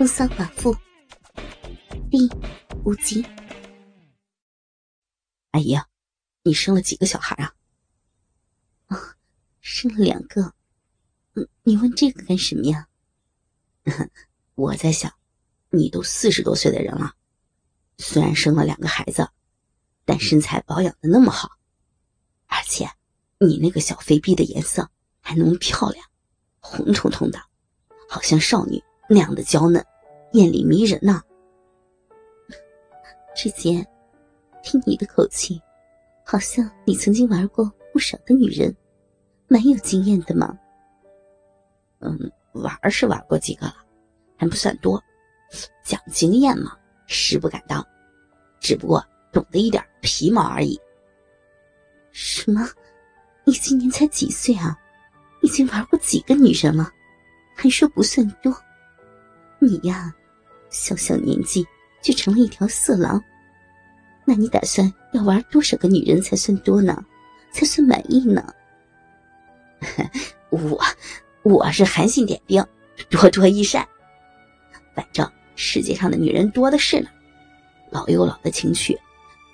风骚寡妇第五集。阿姨，你生了几个小孩啊？哦，生了两个。嗯，你问这个干什么呀？我在想，你都四十多岁的人了，虽然生了两个孩子，但身材保养的那么好，而且你那个小肥逼的颜色还那么漂亮，红彤彤的，好像少女那样的娇嫩，艳丽迷人呢。志杰，听你的口气，好像你曾经玩过不少的女人，蛮有经验的嘛。嗯，玩是玩过几个了，还不算多。讲经验嘛，实不敢当，只不过懂得一点皮毛而已。什么？你今年才几岁啊？已经玩过几个女人了？还说不算多？你呀，小小年纪就成了一条色狼。那你打算要玩多少个女人才算多呢？才算满意呢？我。我是韩信点兵，多多益善。反正世界上的女人多的是呢，老有老的情趣，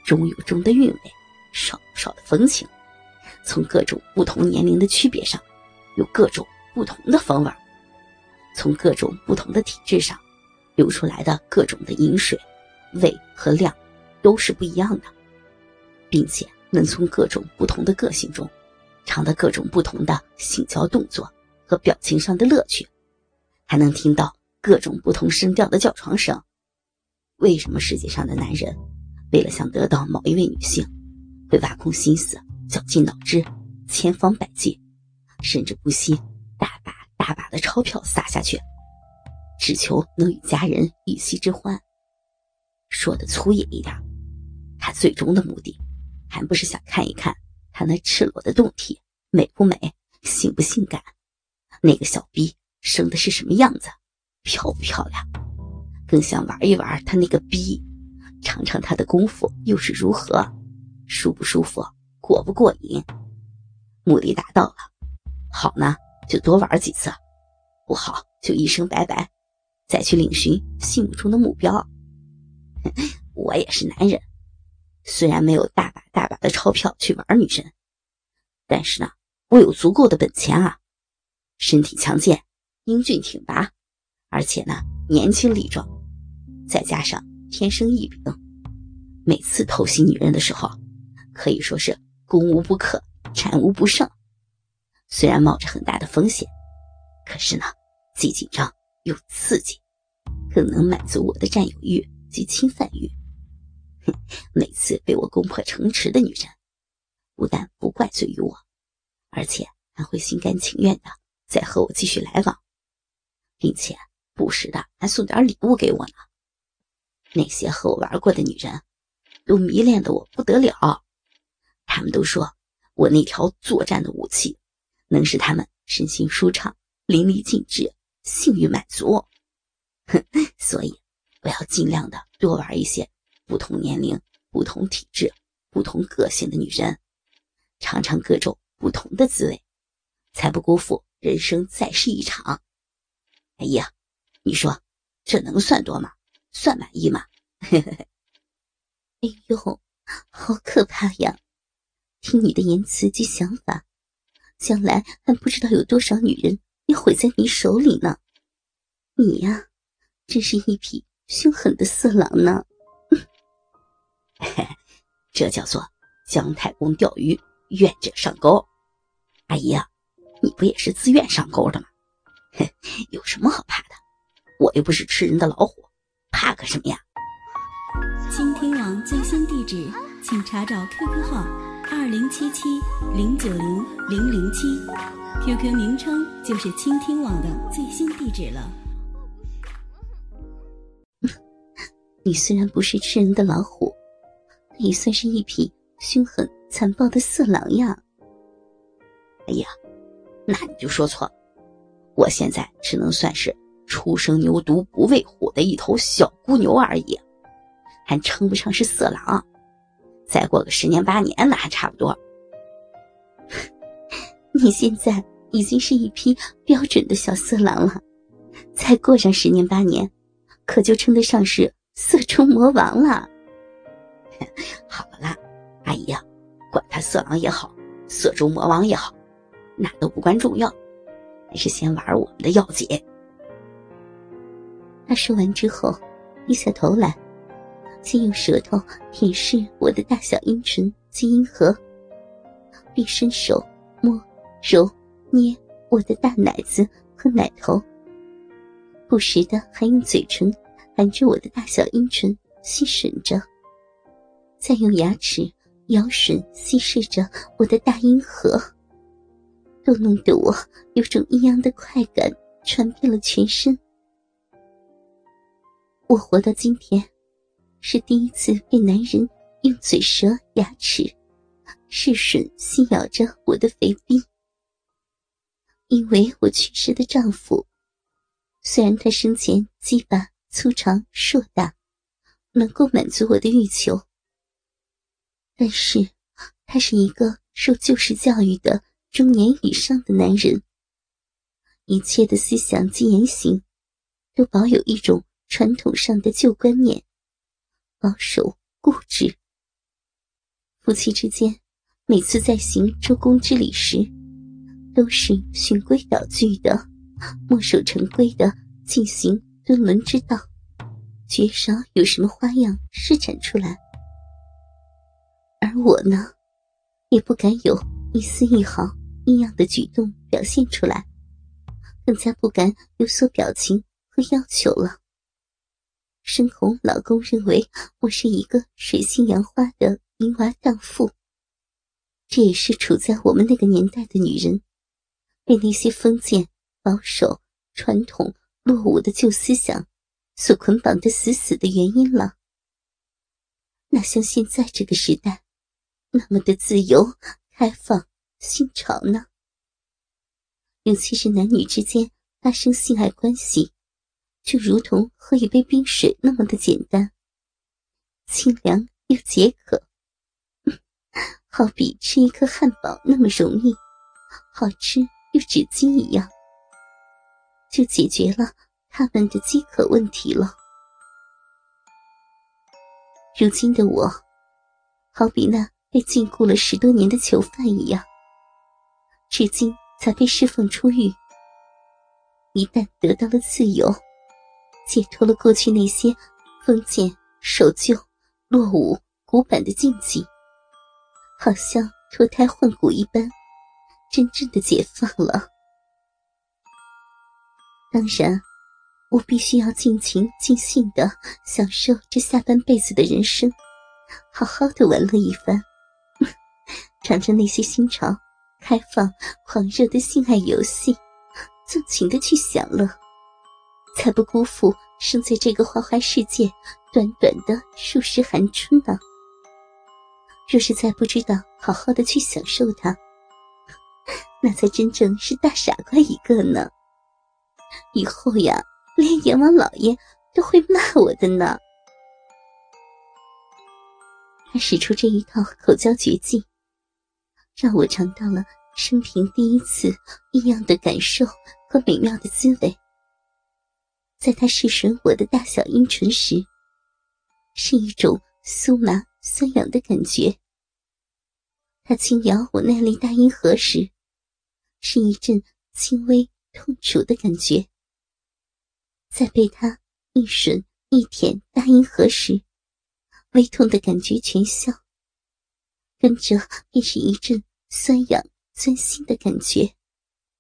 中有中的韵味，少有少的风情。从各种不同年龄的区别上，有各种不同的风味从各种不同的体质上，流出来的各种的饮水、味和量，都是不一样的，并且能从各种不同的个性中，尝到各种不同的性交动作。和表情上的乐趣，还能听到各种不同声调的叫床声。为什么世界上的男人为了想得到某一位女性，会挖空心思、绞尽脑汁、千方百计，甚至不惜大把的钞票撒下去，只求能与家人一夕之欢？说的粗野一点，他最终的目的，还不是想看一看他那赤裸的胴体美不美、性不性感？那个小逼生的是什么样子，漂不漂亮？更想玩一玩他那个逼，尝尝他的功夫又是如何，舒不舒服，过不过瘾？目的达到了，好呢就多玩几次，不好就一声拜拜，再去领寻心目中的目标。我也是男人，虽然没有大把大把的钞票去玩女人，但是呢，我有足够的本钱啊。身体强健，英俊挺拔，而且呢年轻力壮，再加上天生异禀，每次偷袭女人的时候，可以说是攻无不克，战无不胜。虽然冒着很大的风险，可是呢既紧张又刺激，更能满足我的占有欲及侵犯欲。哼，每次被我攻破城池的女人，不但不怪罪于我，而且还会心甘情愿的。再和我继续来往，并且不时的还送点礼物给我呢。那些和我玩过的女人，都迷恋的我不得了。他们都说我那条作战的武器，能使他们身心舒畅、淋漓尽致、性欲满足。哼，所以我要尽量的多玩一些不同年龄、不同体质、不同个性的女人，尝尝各种不同的滋味，才不辜负。人生再是一场，哎呀，你说这能算多吗？算满意吗？嘿嘿嘿哎呦，好可怕呀！听你的言辞及想法，将来还不知道有多少女人要毁在你手里呢。你呀，真是一匹凶狠的色狼呢。这叫做姜太公钓鱼，愿者上钩。阿姨啊。你不也是自愿上钩的吗？有什么好怕的？我又不是吃人的老虎，怕个什么呀？倾听网最新地址，请查找 QQ 号二零七七零九零零零七，QQ 名称就是倾听网的最新地址了。你虽然不是吃人的老虎，也算是一匹凶狠残暴的色狼呀。哎呀！那你就说错，我现在只能算是初生牛犊不畏虎的一头小孤牛而已，还称不上是色狼。再过个十年八年，那还差不多。你现在已经是一匹标准的小色狼了，再过上十年八年，可就称得上是色中魔王了。好了，阿姨呀，管他色狼也好，色中魔王也好，那都不关重要，还是先玩我们的要紧。他说完之后，低下头来，先用舌头舔舐我的大小阴唇及阴核，并伸手摸、揉、捏我的大奶子和奶头，不时的还用嘴唇含着我的大小阴唇吸吮着。再用牙齿咬吮、吸视着我的大阴核，都弄得我有种异样的快感传遍了全身。我活到今天，是第一次被男人用嘴舌、牙齿试吮、吸咬着我的肥逼。因为我去世的丈夫，虽然他生前鸡巴粗长硕大，能够满足我的欲求。但是，他是一个受旧式教育的中年以上的男人，一切的思想及言行，都保有一种传统上的旧观念，保守固执。夫妻之间，每次在行周公之礼时，都是循规蹈矩的，墨守成规的进行敦伦之道，绝少有什么花样施展出来。而我呢，也不敢有一丝一毫异样的举动表现出来，更加不敢有所表情和要求了。深红老公认为我是一个水性杨花的淫娃荡妇，这也是处在我们那个年代的女人，被那些封建、保守、传统、落伍的旧思想所捆绑的死死的原因了。哪像现在这个时代？那么的自由、开放、新潮呢？尤其是男女之间发生性爱关系，就如同喝一杯冰水那么的简单，清凉又解渴，好比吃一颗汉堡那么容易，好吃又止饥一样，就解决了他们的饥渴问题了。如今的我，好比那……被禁锢了十多年的囚犯一样，至今才被释放出狱。一旦得到了自由，解脱了过去那些封建、守旧、落伍、古板的禁忌，好像脱胎换骨一般，真正的解放了。当然，我必须要尽情尽兴的享受这下半辈子的人生，好好的玩乐一番。尝尝那些新潮、开放、狂热的性爱游戏，尽情的去享乐，才不辜负生在这个花花世界短短的数十寒春呢。若是再不知道好好的去享受它，那才真正是大傻瓜一个呢。以后呀，连阎王老爷都会骂我的呢。他使出这一套口交绝技。让我尝到了生平第一次异样的感受和美妙的滋味。在他试吮我的大小阴唇时，是一种酥麻酸痒的感觉；他轻咬我那粒大阴核时，是一阵轻微痛楚的感觉；在被他一吮一舔大阴核时，微痛的感觉全消。跟着便是一阵酸痒钻心的感觉。